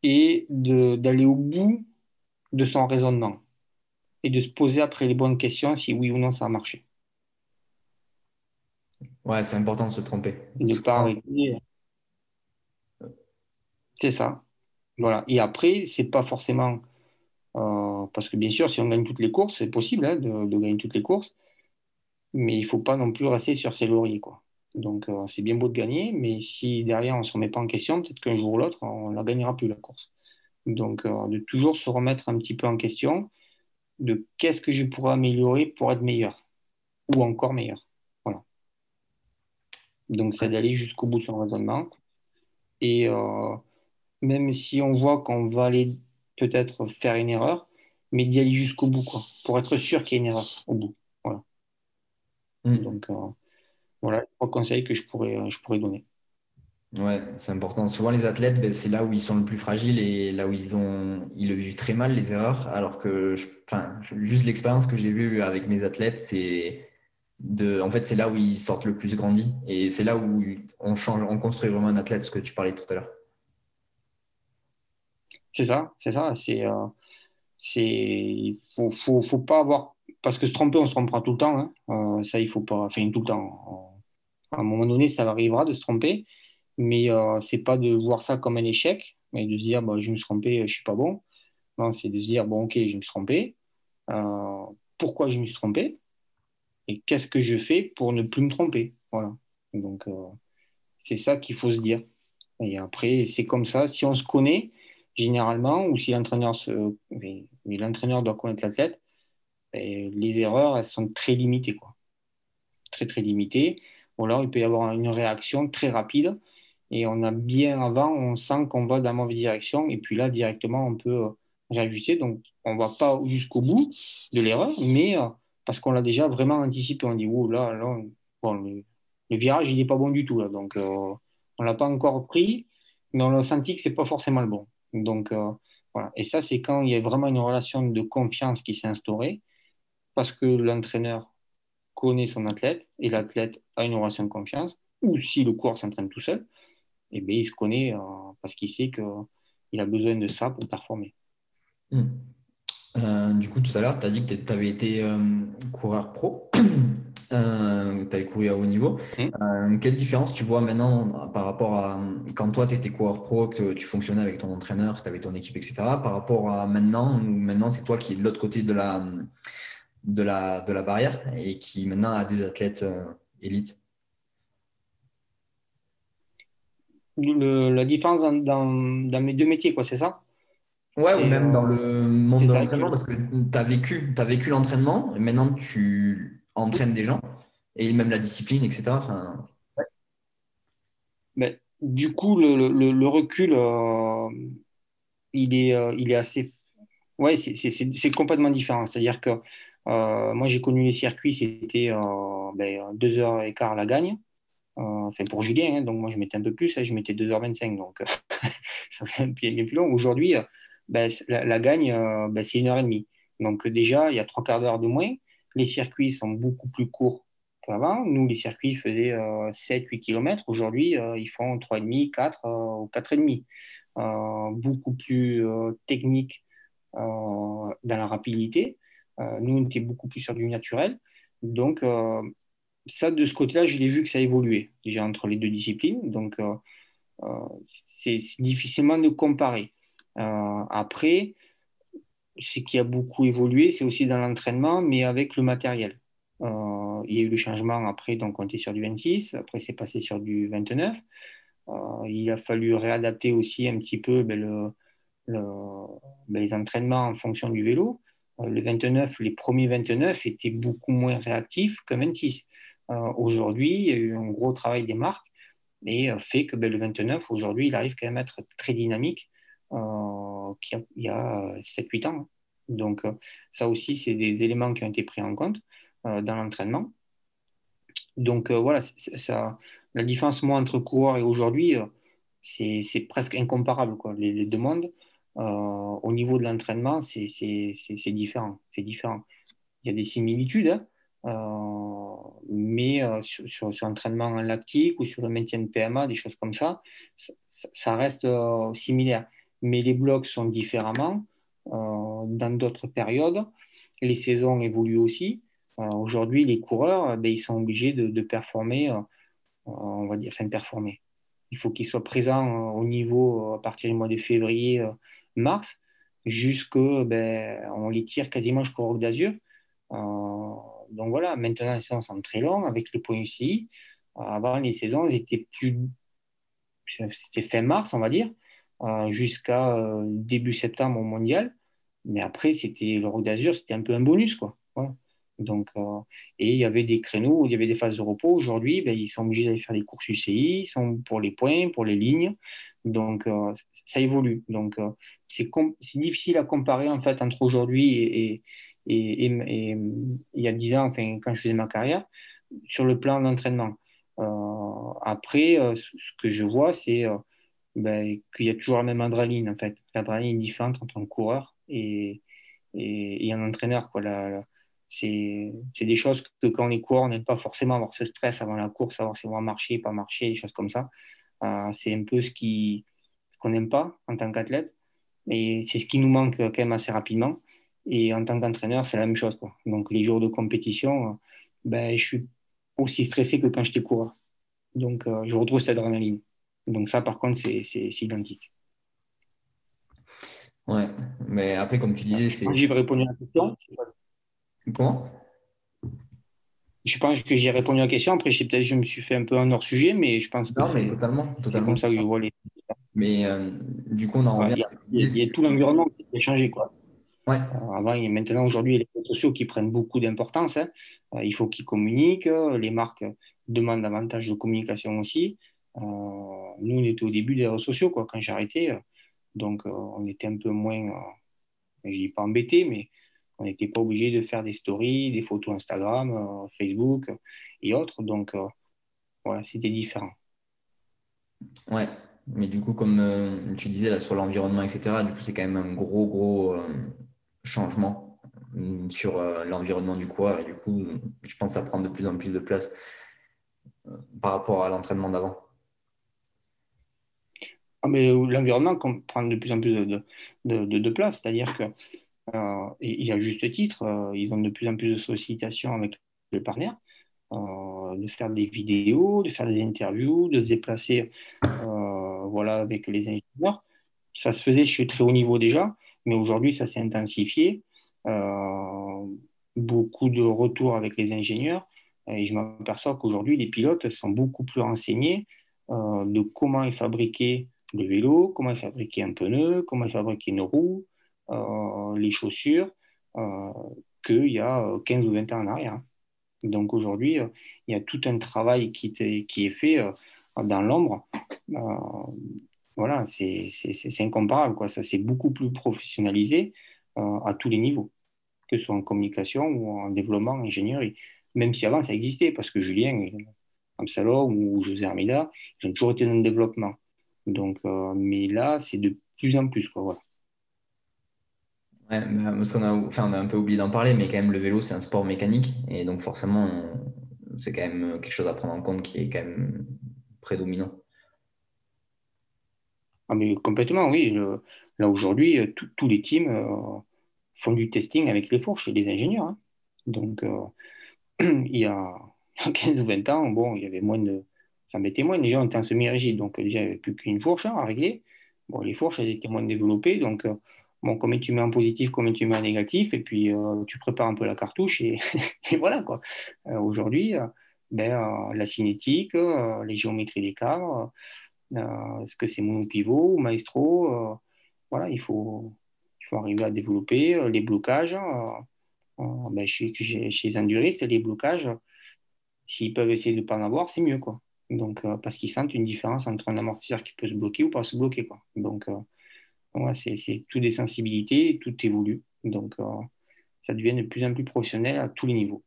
S3: et d'aller au bout de son raisonnement, et de se poser après les bonnes questions si oui ou non ça a marché.
S2: Ouais, c'est important de se tromper.
S3: ne pas arrêter. C'est ça. Voilà. Et après, c'est pas forcément parce que bien sûr, si on gagne toutes les courses, c'est possible hein, de, gagner toutes les courses, mais il ne faut pas non plus rester sur ses lauriers. Quoi. Donc euh, c'est bien beau de gagner, mais si derrière on ne se remet pas en question, peut-être qu'un jour ou l'autre, on ne la gagnera plus la course. Donc euh, de toujours se remettre un petit peu en question de qu'est-ce que je pourrais améliorer pour être meilleur ou encore meilleur. Voilà. Donc c'est d'aller jusqu'au bout de son raisonnement. Et même si on voit qu'on va aller peut-être faire une erreur, mais d'y aller jusqu'au bout, quoi, pour être sûr qu'il y a une erreur au bout. Voilà. Mm. Donc, euh, voilà trois conseils que je pourrais, je pourrais donner.
S2: Ouais, c'est important. Souvent, les athlètes, ben, c'est là où ils sont le plus fragiles et là où ils ont, ils le vivent très mal, les erreurs. Alors que, enfin, juste l'expérience que j'ai vue avec mes athlètes, c'est de, en fait, c'est là où ils sortent le plus grandis et c'est là où on change, on construit vraiment un athlète, ce que tu parlais tout à l'heure.
S3: C'est ça, c'est ça. C'est, euh, c'est, faut, faut, faut, pas avoir parce que se tromper, on se trompera tout le temps. Hein. Euh, ça, il faut pas. Enfin, tout le temps. À un moment donné, ça arrivera de se tromper. Mais euh, c'est pas de voir ça comme un échec, mais de se dire bah, je me suis trompé, je suis pas bon. Non, c'est de se dire bon, ok, je me suis trompé. Euh, pourquoi je me suis trompé Et qu'est-ce que je fais pour ne plus me tromper? Voilà. Donc, euh, c'est ça qu'il faut se dire. Et après, c'est comme ça. Si on se connaît, généralement, ou si l'entraîneur se... l'entraîneur doit connaître l'athlète, ben, les erreurs, elles sont très limitées. Quoi. Très, très limitées. Ou alors, il peut y avoir une réaction très rapide. Et on a bien avant, on sent qu'on va dans la mauvaise direction. Et puis là, directement, on peut euh, réajuster. Donc, on ne va pas jusqu'au bout de l'erreur, mais euh, parce qu'on l'a déjà vraiment anticipé. On dit, oh là, là le, virage, il n'est pas bon du tout. Là. Donc, euh, on ne l'a pas encore pris, mais on a senti que ce n'est pas forcément le bon. Donc, voilà. Et ça, c'est quand il y a vraiment une relation de confiance qui s'est instaurée parce que l'entraîneur connaît son athlète et l'athlète a une relation de confiance, ou si le coureur s'entraîne tout seul, eh bien, il se connaît euh, parce qu'il sait qu'il a besoin de ça pour performer.
S2: Hmm. Euh, du coup, tout à l'heure, tu as dit que tu avais été euh, coureur pro, [clears throat] tu avais couru à haut niveau. Hmm. quelle différence tu vois maintenant par rapport à quand toi, tu étais coureur pro, que tu fonctionnais avec ton entraîneur, tu avais ton équipe, etc., par rapport à maintenant, où maintenant c'est toi qui es de l'autre côté de la, de la, de la barrière et qui maintenant a des athlètes euh, élites?
S3: La différence dans, dans, mes deux métiers, quoi, c'est ça?
S2: Ouais, ou même dans le monde de l'entraînement, parce que tu as vécu, as vécu l'entraînement, et maintenant tu entraînes des gens, et même la discipline, etc. Enfin,
S3: Mais, du coup, le, recul, euh, il, est, euh, il est assez. Ouais, c'est complètement différent. C'est-à-dire que euh, moi, j'ai connu les circuits, c'était ben, 2h15 la gagne. Enfin, pour Julien, hein, donc moi, je mettais un peu plus, hein, je mettais 2h25, donc [laughs] ça fait un plus long. Aujourd'hui, ben, la, gagne, ben, c'est 1h30. Donc, déjà, il y a trois quarts d'heure de moins. Les circuits sont beaucoup plus courts qu'avant. Nous, les circuits faisaient 7-8 km. Aujourd'hui, ils font 3,5, 4 ou 4,5. beaucoup plus technique dans la rapidité. Euh, nous, on était beaucoup plus sur du naturel. Donc, euh, ça, de ce côté-là, je l'ai vu que ça a évolué déjà entre les deux disciplines. Donc, euh, c'est difficilement de comparer. après, ce qui a beaucoup évolué, c'est aussi dans l'entraînement, mais avec le matériel. il y a eu le changement après, donc on était sur du 26, après c'est passé sur du 29. il a fallu réadapter aussi un petit peu ben, ben, les entraînements en fonction du vélo. Euh, le 29, les premiers 29 étaient beaucoup moins réactifs que 26. Euh, aujourd'hui, il y a eu un gros travail des marques et euh, fait que ben, le 29, aujourd'hui, il arrive quand même à être très dynamique qu'il y a, 7-8 ans. Donc, ça aussi, c'est des éléments qui ont été pris en compte dans l'entraînement. Donc, voilà, ça, la différence, entre coureur et aujourd'hui, c'est presque incomparable, quoi, les, les deux mondes. Euh, au niveau de l'entraînement, c'est différent. C'est différent. Il y a des similitudes, hein. euh, mais euh, sur, l'entraînement en lactique ou sur le maintien de PMA, des choses comme ça, ça, reste similaire. Mais les blocs sont différemment dans d'autres périodes. Les saisons évoluent aussi. Aujourd'hui, les coureurs, ben, ils sont obligés de, performer, on va dire, enfin performer. Il faut qu'ils soient présents au niveau à partir du mois de février mars, jusque ben, on les tire quasiment jusqu'au Roc d'Azur. Euh, donc voilà, maintenant les saisons sont très longues avec les points UCI. Euh, avant les saisons, elles étaient. C'était fin mars, on va dire, euh, jusqu'à début septembre au mondial. Mais après, c'était le Roc d'Azur, c'était un peu un bonus, quoi. Donc, et il y avait des créneaux il y avait des phases de repos. Aujourd'hui, ben, ils sont obligés d'aller faire des courses UCI, ils sont pour les points, pour les lignes. Donc, ça évolue. Donc, c'est difficile à comparer en fait entre aujourd'hui et, il y a 10 ans, enfin, quand je faisais ma carrière, sur le plan d'entraînement. Euh, après, euh, ce que je vois, c'est euh, ben, qu'il y a toujours la même adrénaline en fait. L'adrénaline est différente entre un coureur et, et, un entraîneur. Quoi. c'est, des choses que quand on est coureur, on n'aime pas forcément avoir ce stress avant la course, savoir si on va marcher, pas marcher, des choses comme ça. c'est un peu ce, qui, qu'on n'aime pas en tant qu'athlète. Et c'est ce qui nous manque quand même assez rapidement. Et en tant qu'entraîneur, c'est la même chose. Quoi. Donc, les jours de compétition, ben, je suis aussi stressé que quand j'étais coureur. Donc, je retrouve cette adrénaline. Donc, ça, par contre, c'est identique.
S2: Ouais, mais après, comme tu disais, c'est.
S3: J'ai répondu à la question.
S2: Comment?
S3: Je pense que j'ai répondu à la question. Après, peut-être je me suis fait un peu un hors sujet, mais je pense que.
S2: Non, mais totalement. totalement.
S3: comme ça que je vois les.
S2: Mais euh, du coup, on en revient.
S3: Il y, a tout l'environnement qui a changé, quoi.
S2: Ouais.
S3: Euh, avant et maintenant, aujourd'hui, les réseaux sociaux qui prennent beaucoup d'importance. Hein. Euh, il faut qu'ils communiquent. Les marques demandent davantage de communication aussi. Nous, on était au début des réseaux sociaux, quoi. Quand j'ai arrêté, donc, euh, on était un peu moins, euh, je ne dis pas embêté, mais on n'était pas obligé de faire des stories, des photos Instagram, euh, Facebook et autres. Donc, voilà, c'était différent.
S2: Ouais, mais du coup, comme tu disais là sur l'environnement, etc., du coup, c'est quand même un gros, gros changement sur l'environnement du coureur. Et du coup, je pense que ça prend de plus en plus de place par rapport à l'entraînement d'avant.
S3: Ah, mais l'environnement prend de plus en plus de, place, c'est-à-dire que euh, il y a juste titre, euh, ils ont de plus en plus de sollicitations avec le partenaire, euh, de faire des vidéos, de faire des interviews, de se déplacer voilà, avec les ingénieurs. Ça se faisait chez très haut niveau déjà, mais aujourd'hui ça s'est intensifié. beaucoup de retours avec les ingénieurs, et je m'aperçois qu'aujourd'hui les pilotes sont beaucoup plus renseignés de comment est fabriqué le vélo, comment fabriquer un pneu, comment fabriquer une roue, euh, les chaussures, euh, qu'il y a 15 ou 20 ans en arrière. Donc aujourd'hui, euh, il y a tout un travail qui, est fait dans l'ombre. voilà, c'est incomparable. Quoi. Ça s'est beaucoup plus professionnalisé à tous les niveaux, que ce soit en communication ou en développement, en ingénierie. Même si avant ça existait, parce que Julien, Absalom ou José Armida, ils ont toujours été dans le développement. Donc, euh, mais là, c'est de plus en plus. Quoi, voilà.
S2: Ouais, parce qu'on a, enfin, on a un peu oublié d'en parler, mais quand même, le vélo, c'est un sport mécanique. Et donc, forcément, c'est quand même quelque chose à prendre en compte qui est quand même prédominant.
S3: Ah, mais complètement, oui. là, aujourd'hui, euh, tous les teams euh, font du testing avec les fourches et les ingénieurs. Hein. Donc, [clears throat] il y a [laughs] 15 ou 20 ans, bon, il y avait moins de, ça m'était moins. Déjà, on était en semi-rigide, donc déjà, il n'y avait plus qu'une fourche hein, à régler. Bon, les fourches, elles étaient moins développées, donc euh, bon, combien tu mets en positif, combien tu mets en négatif, et puis euh, tu prépares un peu la cartouche, et, [laughs] voilà quoi. Euh, aujourd'hui, ben, la cinétique, les géométries cadres, est-ce que c'est monopivot ou maestro Voilà, il faut, arriver à développer les blocages. Ben, chez, chez, chez les enduristes, les blocages, s'ils peuvent essayer de ne pas en avoir, c'est mieux quoi. Donc, euh, parce qu'ils sentent une différence entre un amortisseur qui peut se bloquer ou pas se bloquer. Quoi. Donc, euh, c'est tout des sensibilités, tout évolue. Donc, euh, ça devient de plus en plus professionnel à tous les niveaux.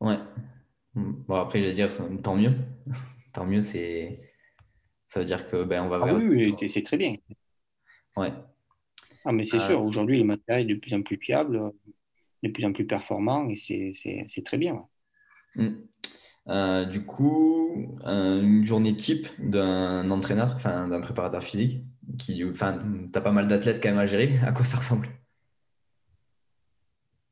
S2: Ouais. Bon, après, je vais dire, tant mieux. [laughs] tant mieux, c'est. Ça veut dire que ben, on va
S3: ah, Oui, c'est très bien.
S2: Ouais.
S3: Ah, mais c'est sûr, aujourd'hui, le matériel est de plus en plus fiable, de plus en plus performant, et c'est très bien.
S2: Mm. Euh, du coup, une journée type d'un entraîneur, enfin d'un préparateur physique, qui, enfin, tu as pas mal d'athlètes quand même à gérer, à quoi ça ressemble?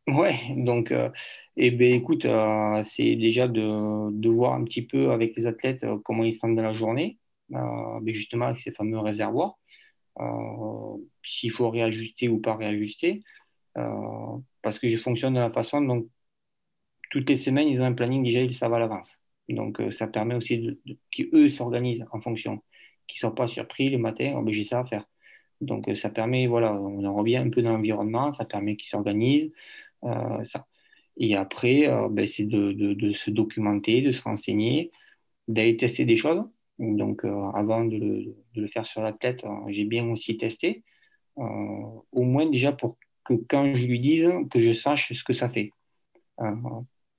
S3: Ouais, donc, euh, eh ben, écoute, euh, c'est déjà de, voir un petit peu avec les athlètes comment ils sont dans la journée, ben, justement avec ces fameux réservoirs, s'il faut réajuster ou pas réajuster, parce que je fonctionne de la façon dont toutes les semaines, ils ont un planning déjà, ils savent à l'avance. Donc, euh, ça permet aussi qu'eux s'organisent en fonction, qu'ils ne soient pas surpris le matin, oh, ben, j'ai ça à faire. Donc, euh, ça permet, voilà, on en revient un peu dans l'environnement, ça permet qu'ils s'organisent. Euh, ça. Et après, ben, c'est de, se documenter, de se renseigner, d'aller tester des choses. Donc, avant de le, de le, faire sur la tête, j'ai bien aussi testé, au moins déjà pour que quand je lui dise, que je sache ce que ça fait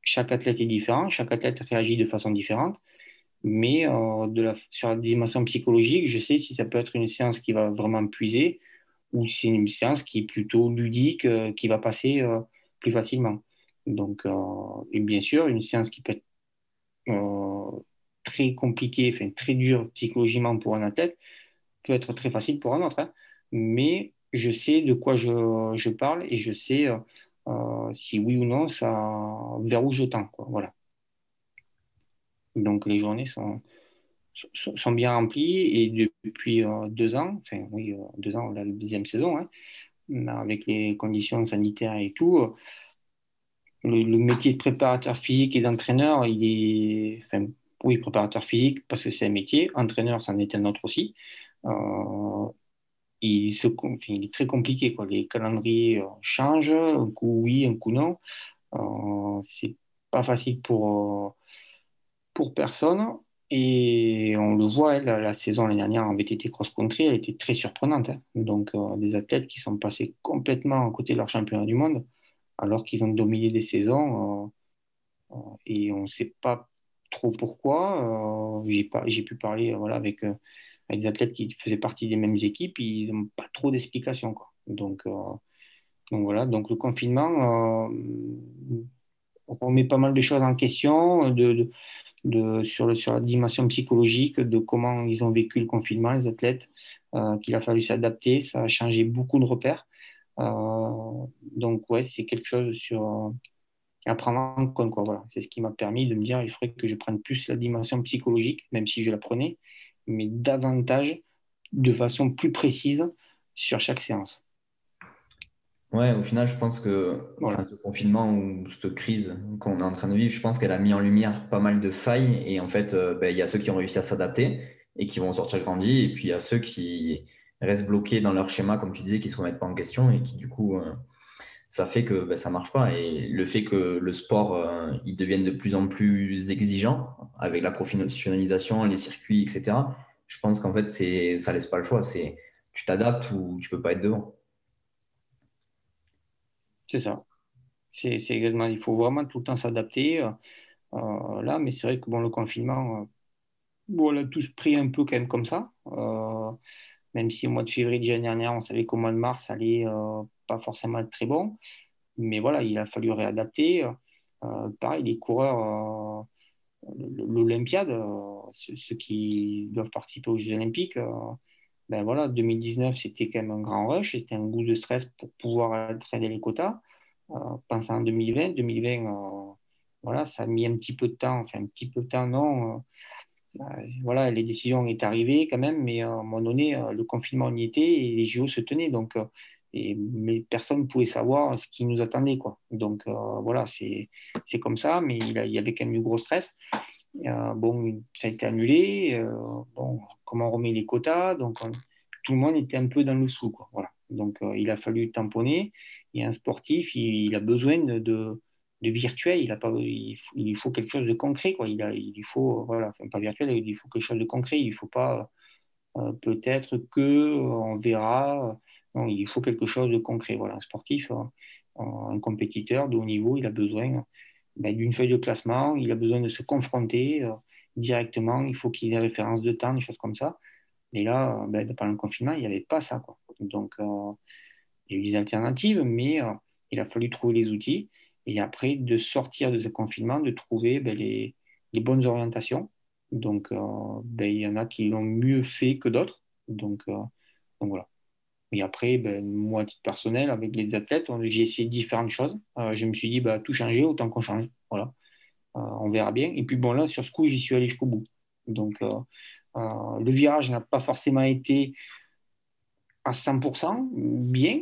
S3: chaque athlète est différent, chaque athlète réagit de façon différente. Mais euh, sur la dimension psychologique, je sais si ça peut être une séance qui va vraiment puiser ou si c'est une séance qui est plutôt ludique, euh, qui va passer euh, plus facilement. Donc, et bien sûr, une séance qui peut être très compliquée, très dure psychologiquement pour un athlète, peut être très facile pour un autre. Hein. Mais je sais de quoi je parle et je sais euh, si oui ou non, ça, vers où je tends. Quoi. Voilà. Donc les journées sont, sont bien remplies et depuis euh, deux ans, enfin oui, euh, deux ans, la deuxième saison, hein, avec les conditions sanitaires et tout, le, métier de préparateur physique et d'entraîneur, il est, oui, préparateur physique parce que c'est un métier, entraîneur, c'en est un autre aussi. Il, se, il est très compliqué. Quoi. Les calendriers euh, changent, un coup oui, un coup non. Euh, c'est pas facile pour, euh, pour personne. Et on le voit, la, saison l'année dernière en VTT cross-country, elle était très surprenante. Hein. Donc, des athlètes qui sont passés complètement à côté de leur championnat du monde, alors qu'ils ont dominé des saisons. et on ne sait pas trop pourquoi. J'ai pu parler voilà, avec des athlètes qui faisaient partie des mêmes équipes, ils n'ont pas trop d'explications. Donc, euh, donc voilà, donc le confinement euh, remet pas mal de choses en question sur, la dimension psychologique, de comment ils ont vécu le confinement, les athlètes, euh, qu'il a fallu s'adapter, ça a changé beaucoup de repères. donc ouais, c'est quelque chose sur à prendre en compte. Voilà. C'est ce qui m'a permis de me dire il faudrait que je prenne plus la dimension psychologique, même si je la prenais, mais davantage, de façon plus précise sur chaque séance.
S2: Ouais, au final, je pense que ce confinement ou cette crise qu'on est en train de vivre, je pense qu'elle a mis en lumière pas mal de failles. Et en fait, euh, ben, il y a ceux qui ont réussi à s'adapter et qui vont sortir grandis. Et puis, il y a ceux qui restent bloqués dans leur schéma, comme tu disais, qui ne se remettent pas en question et qui, du coup, euh, ça fait que ben, ça marche pas. Et le fait que le sport, euh, il devienne de plus en plus exigeant avec la professionnalisation, les circuits, etc., je pense qu'en fait, c'est, ça laisse pas le choix. C'est, tu t'adaptes ou tu peux pas être devant.
S3: C'est ça. C'est. Il faut vraiment tout le temps s'adapter. Euh, là, mais c'est vrai que bon, le confinement, euh, bon, on l'a tous pris un peu quand même comme ça. même si au mois de février de l'année dernière, on savait qu'au mois de mars, ça allait pas forcément très bon. Mais voilà, il a fallu réadapter. Euh, pareil, les coureurs, euh, l'Olympiade, euh, ceux, qui doivent participer aux Jeux Olympiques, ben voilà, 2019, c'était quand même un grand rush, c'était un goût de stress pour pouvoir traîner les quotas. pensant en 2020, 2020, voilà, ça a mis un petit peu de temps, enfin un petit peu de temps, non. voilà, les décisions est arrivées quand même, mais à un moment donné, le confinement y était et les JO se tenaient. Donc, mais personne ne pouvait savoir ce qui nous attendait. Quoi. Donc euh, voilà, c'est comme ça, mais il, y avait quand même du gros stress. Euh, bon, ça a été annulé. Euh, bon, comment on remet les quotas Donc tout le monde était un peu dans le sous. Quoi. Voilà. Donc il a fallu tamponner. Et un sportif, il, a besoin de, de, virtuel. Il, a pas, il, il, faut, quelque chose de concret. Quoi. Il, a, il faut, voilà, pas virtuel, il faut quelque chose de concret. Il faut pas peut-être que on verra il faut quelque chose de concret. Voilà, un sportif, euh, un compétiteur de haut niveau, il a besoin ben, d'une feuille de classement, il a besoin de se confronter euh, directement, il faut qu'il ait des références de temps, des choses comme ça. Et là, ben, pendant le confinement, il n'y avait pas ça. Donc, euh, il y a eu des alternatives, mais il a fallu trouver les outils. Et après, de sortir de ce confinement, de trouver ben, les, bonnes orientations. Donc, il y en a qui l'ont mieux fait que d'autres. Donc voilà. Et après, ben, moi, à titre personnel, avec les athlètes, j'ai essayé différentes choses. Euh, je me suis dit, bah, tout changer, autant qu'on change. Voilà. Euh, on verra bien. Et puis, bon, là, sur ce coup, j'y suis allé jusqu'au bout. Donc, euh, le virage n'a pas forcément été à 100% bien,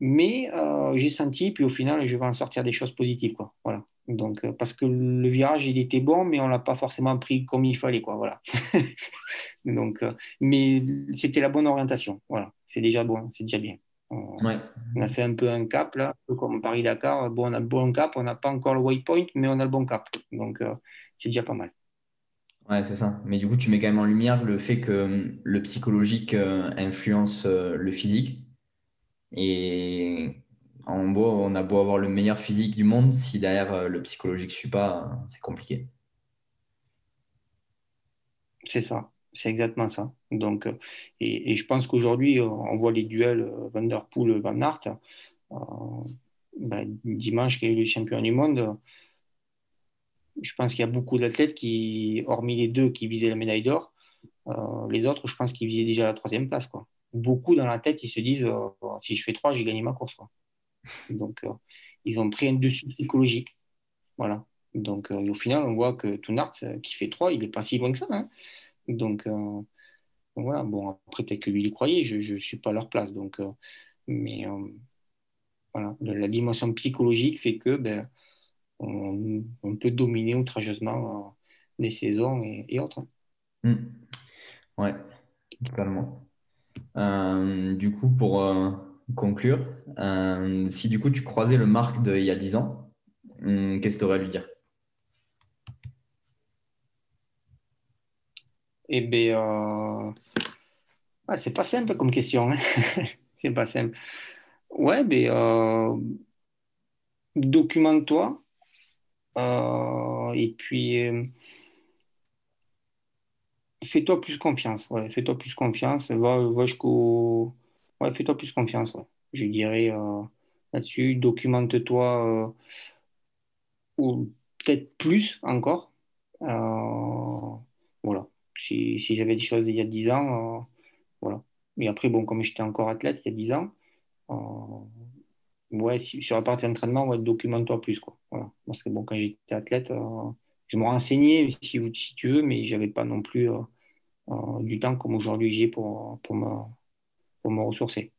S3: mais j'ai senti, puis au final, je vais en sortir des choses positives. Quoi. Voilà. Donc, euh, parce que le virage, il était bon, mais on l'a pas forcément pris comme il fallait, quoi. Voilà. [laughs] Donc, euh, mais c'était la bonne orientation. Voilà, c'est déjà bon, c'est déjà bien. On, a fait un peu un cap là, comme Paris-Dakar. Bon, on a le bon cap, on n'a pas encore le waypoint, mais on a le bon cap. Donc, euh, c'est déjà pas mal.
S2: Ouais, c'est ça. Mais du coup, tu mets quand même en lumière le fait que le psychologique influence le physique. Et en beau, on a beau avoir le meilleur physique du monde, si derrière euh, le psychologique ne suit pas, c'est compliqué.
S3: C'est ça, c'est exactement ça. Donc, euh, et, je pense qu'aujourd'hui, euh, on voit les duels Van Der Poel, Van Aert. Ben, dimanche, qui est le champion du monde, je pense qu'il y a beaucoup d'athlètes qui, hormis les deux qui visaient la médaille d'or, les autres, je pense qu'ils visaient déjà la troisième place. Quoi beaucoup dans la tête, ils se disent oh, si je fais 3, j'ai gagné ma course. Donc, ils ont pris un dessus psychologique. Voilà. Donc, au final, on voit que Tounart, qui fait 3, il n'est pas si loin que ça. Hein. Donc, voilà. Bon, après, peut-être que lui, il croyait. Je ne suis pas à leur place. Donc, mais voilà. La dimension psychologique fait que ben, on, peut dominer outrageusement les saisons et, autres.
S2: Mmh. Ouais, totalement. Euh, du coup, pour euh, conclure, euh, si du coup tu croisais le Marc d'il y a 10 ans, hmm, qu'est-ce que tu aurais à lui dire?
S3: Eh bien, ah, c'est pas simple comme question. Hein. [laughs] c'est pas simple. Ouais, mais documente-toi. et puis fais-toi plus confiance. Ouais, fais-toi plus confiance. Va, va jusqu'au. Ouais, fais-toi plus confiance. Je dirais euh, là-dessus. Documente-toi. Euh, ou peut-être plus encore. Euh, voilà. Si, si j'avais des choses il y a 10 ans, voilà. Mais après, bon, comme j'étais encore athlète il y a 10 ans, ouais, sur la partie d'entraînement, ouais, documente-toi plus. Quoi. Parce que bon, quand j'étais athlète, je me renseignais si, si tu veux, mais j'avais pas non plus euh, euh, du temps comme aujourd'hui j'ai pour, pour, me, pour me ressourcer.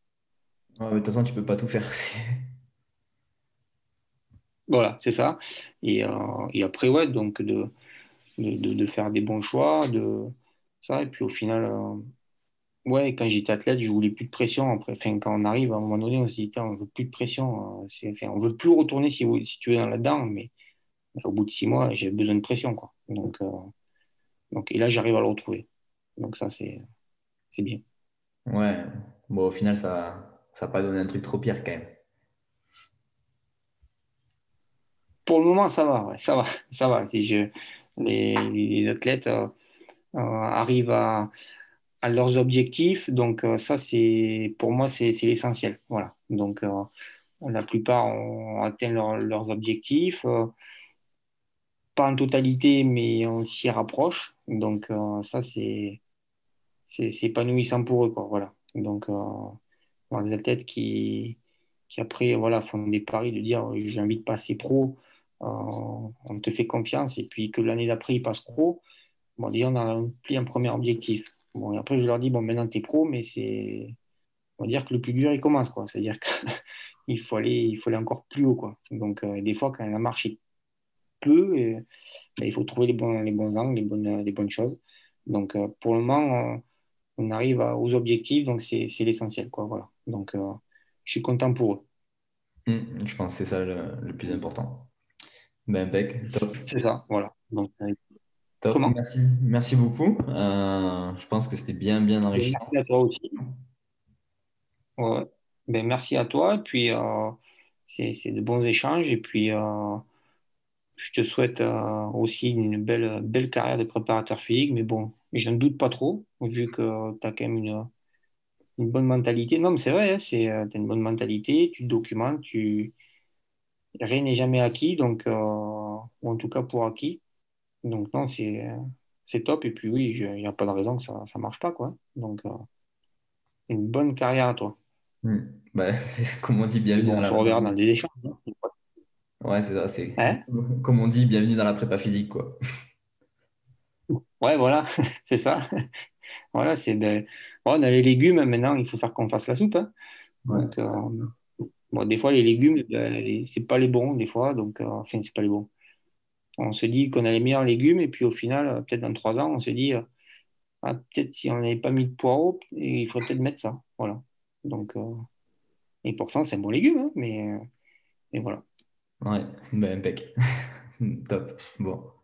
S2: de toute façon, tu peux pas tout faire. [laughs]
S3: voilà, c'est ça. Et, euh, et, après, ouais, donc de, de, de, faire des bons choix, de ça. Et puis au final, ouais, quand j'étais athlète, je voulais plus de pression. Après, enfin, quand on arrive à un moment donné, on se dit, on veut plus de pression. enfin, on veut plus retourner si, si tu veux dans là-dedans, mais au bout de six mois, j'ai besoin de pression. Quoi. Donc, euh, donc, et là, j'arrive à le retrouver. Donc ça, c'est bien.
S2: Ouais, bon, au final, ça n'a pas donné un truc trop pire quand même.
S3: Pour le moment, ça va, ça va, [laughs] ça va. Si je, les, les, athlètes euh, euh, arrivent à, à, leurs objectifs, donc ça, c'est pour moi, c'est l'essentiel. Voilà. Donc la plupart ont atteint leurs objectifs pas en totalité, mais on s'y rapproche. Donc, euh, ça, c'est épanouissant pour eux. Quoi, voilà. Donc, euh, des athlètes qui, qui, après, voilà, font des paris de dire j'ai envie de passer pro, euh, on te fait confiance, et puis que l'année d'après, ils passent pro. Bon, déjà, on a pris un premier objectif. Bon, et après, je leur dis bon, maintenant, tu es pro, mais c'est. On va dire que le plus dur, il commence. C'est-à-dire qu'il [laughs] faut aller, il faut aller encore plus haut. Quoi. Donc, des fois, quand la marche est peu. Et, ben, il faut trouver les bons, les bons angles, les bonnes, les bonnes choses. Donc, euh, pour le moment, on, arrive aux objectifs, donc c'est l'essentiel. Quoi, voilà. Donc, euh, je suis content pour eux.
S2: Mmh, je pense que c'est ça le, plus important. Ben, Beck, top.
S3: C'est ça, voilà. Donc,
S2: euh, top. Merci, merci beaucoup. je pense que c'était bien, bien enrichissant.
S3: Merci à toi aussi. Ouais. Ben, merci à toi. Et puis, c'est de bons échanges. Et puis, je te souhaite euh, aussi une belle, belle carrière de préparateur physique, mais bon, je ne doute pas trop, vu que tu as quand même une, une bonne mentalité. Non, mais c'est vrai, hein, c'est, euh, tu as une bonne mentalité, tu documentes, tu... rien n'est jamais acquis, donc, euh, ou en tout cas pour acquis. Donc, non, c'est, c'est top. Et puis, oui, il n'y a pas de raison que ça ne marche pas. Quoi. Donc, une bonne carrière à toi.
S2: Hmm. Bah, [laughs] comme on dit, bienvenue
S3: bon, dans la... reverra dans des échanges. Hein.
S2: Ouais, c'est ça. C'est hein [laughs] comme on dit, bienvenue dans la prépa physique, quoi.
S3: Ouais, voilà, [laughs] c'est ça. Voilà, c'est ben, on a les légumes maintenant, il faut faire qu'on fasse la soupe. Hein. Donc, euh, bon, des fois, les légumes, ben, c'est pas les bons, des fois, donc, euh, enfin, c'est pas les bons. On se dit qu'on a les meilleurs légumes, et puis au final, euh, peut-être dans trois ans, on se dit, ah, peut-être si on n'avait pas mis de poireaux, il faudrait peut-être mettre ça. Voilà. Donc, et pourtant, c'est un bon légume, hein, mais, mais voilà.
S2: Ouais, ben, impec. [laughs] Top. Bon.